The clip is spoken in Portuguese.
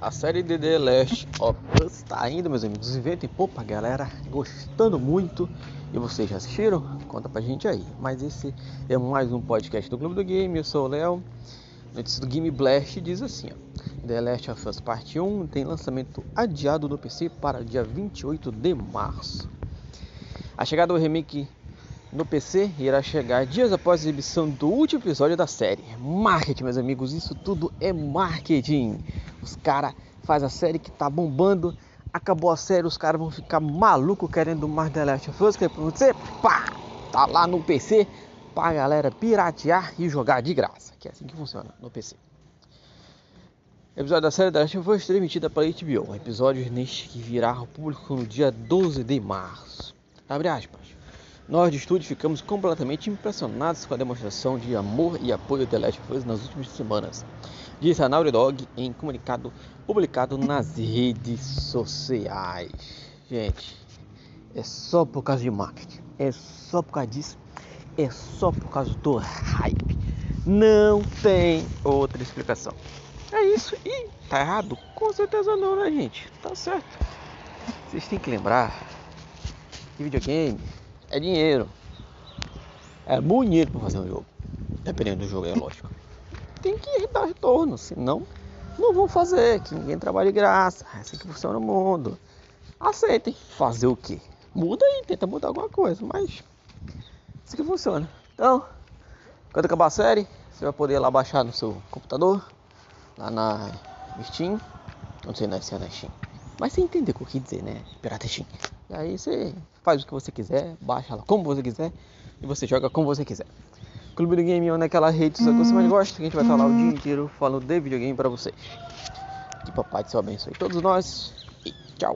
A série de The Last of Us está indo, meus amigos. Inventem, pô, pra galera gostando muito. E vocês já assistiram? Conta pra gente aí. Mas esse é mais um podcast do Clube do Game. Eu sou o Léo. Notícia do Game Blast diz assim: ó, The Last of Us Parte 1 tem lançamento adiado no PC para dia 28 de março. A chegada do remake no PC irá chegar dias após a exibição do último episódio da série. Marketing, meus amigos, isso tudo é marketing. Os caras fazem a série que tá bombando, acabou a série, os caras vão ficar maluco querendo mais The Last of Us, que é pra você, pá, tá lá no PC pra galera piratear e jogar de graça, que é assim que funciona no PC. O episódio da série The Last of Us transmitida pela HBO, episódio neste que virá ao público no dia 12 de março. Abre aspas. Nós de estúdio ficamos completamente impressionados com a demonstração de amor e apoio de Last of Us nas últimas semanas, disse a Naughty Dog em comunicado publicado nas redes sociais. Gente, é só por causa de marketing, é só por causa disso, é só por causa do hype. Não tem outra explicação. É isso. E tá errado? Com certeza não, né, gente? Tá certo. Vocês têm que lembrar que videogame é dinheiro. É dinheiro para fazer um jogo. Dependendo do jogo, é lógico. Tem que dar retorno, senão não vão fazer. Que ninguém trabalha de graça. É assim que funciona o mundo. Aceitem. Fazer o quê? Muda aí, tenta mudar alguma coisa, mas assim que funciona. Então, quando acabar a série, você vai poder lá baixar no seu computador, lá na Steam. Não sei se é na Steam. Mas você entendeu o que eu quis dizer, né? Pirata Steam. E aí você faz o que você quiser, baixa ela como você quiser e você joga como você quiser. Clube do Game é aquela rede que você mais gosta, que a gente vai estar lá o dia inteiro falando de videogame para vocês. Que papai do céu abençoe todos nós e tchau.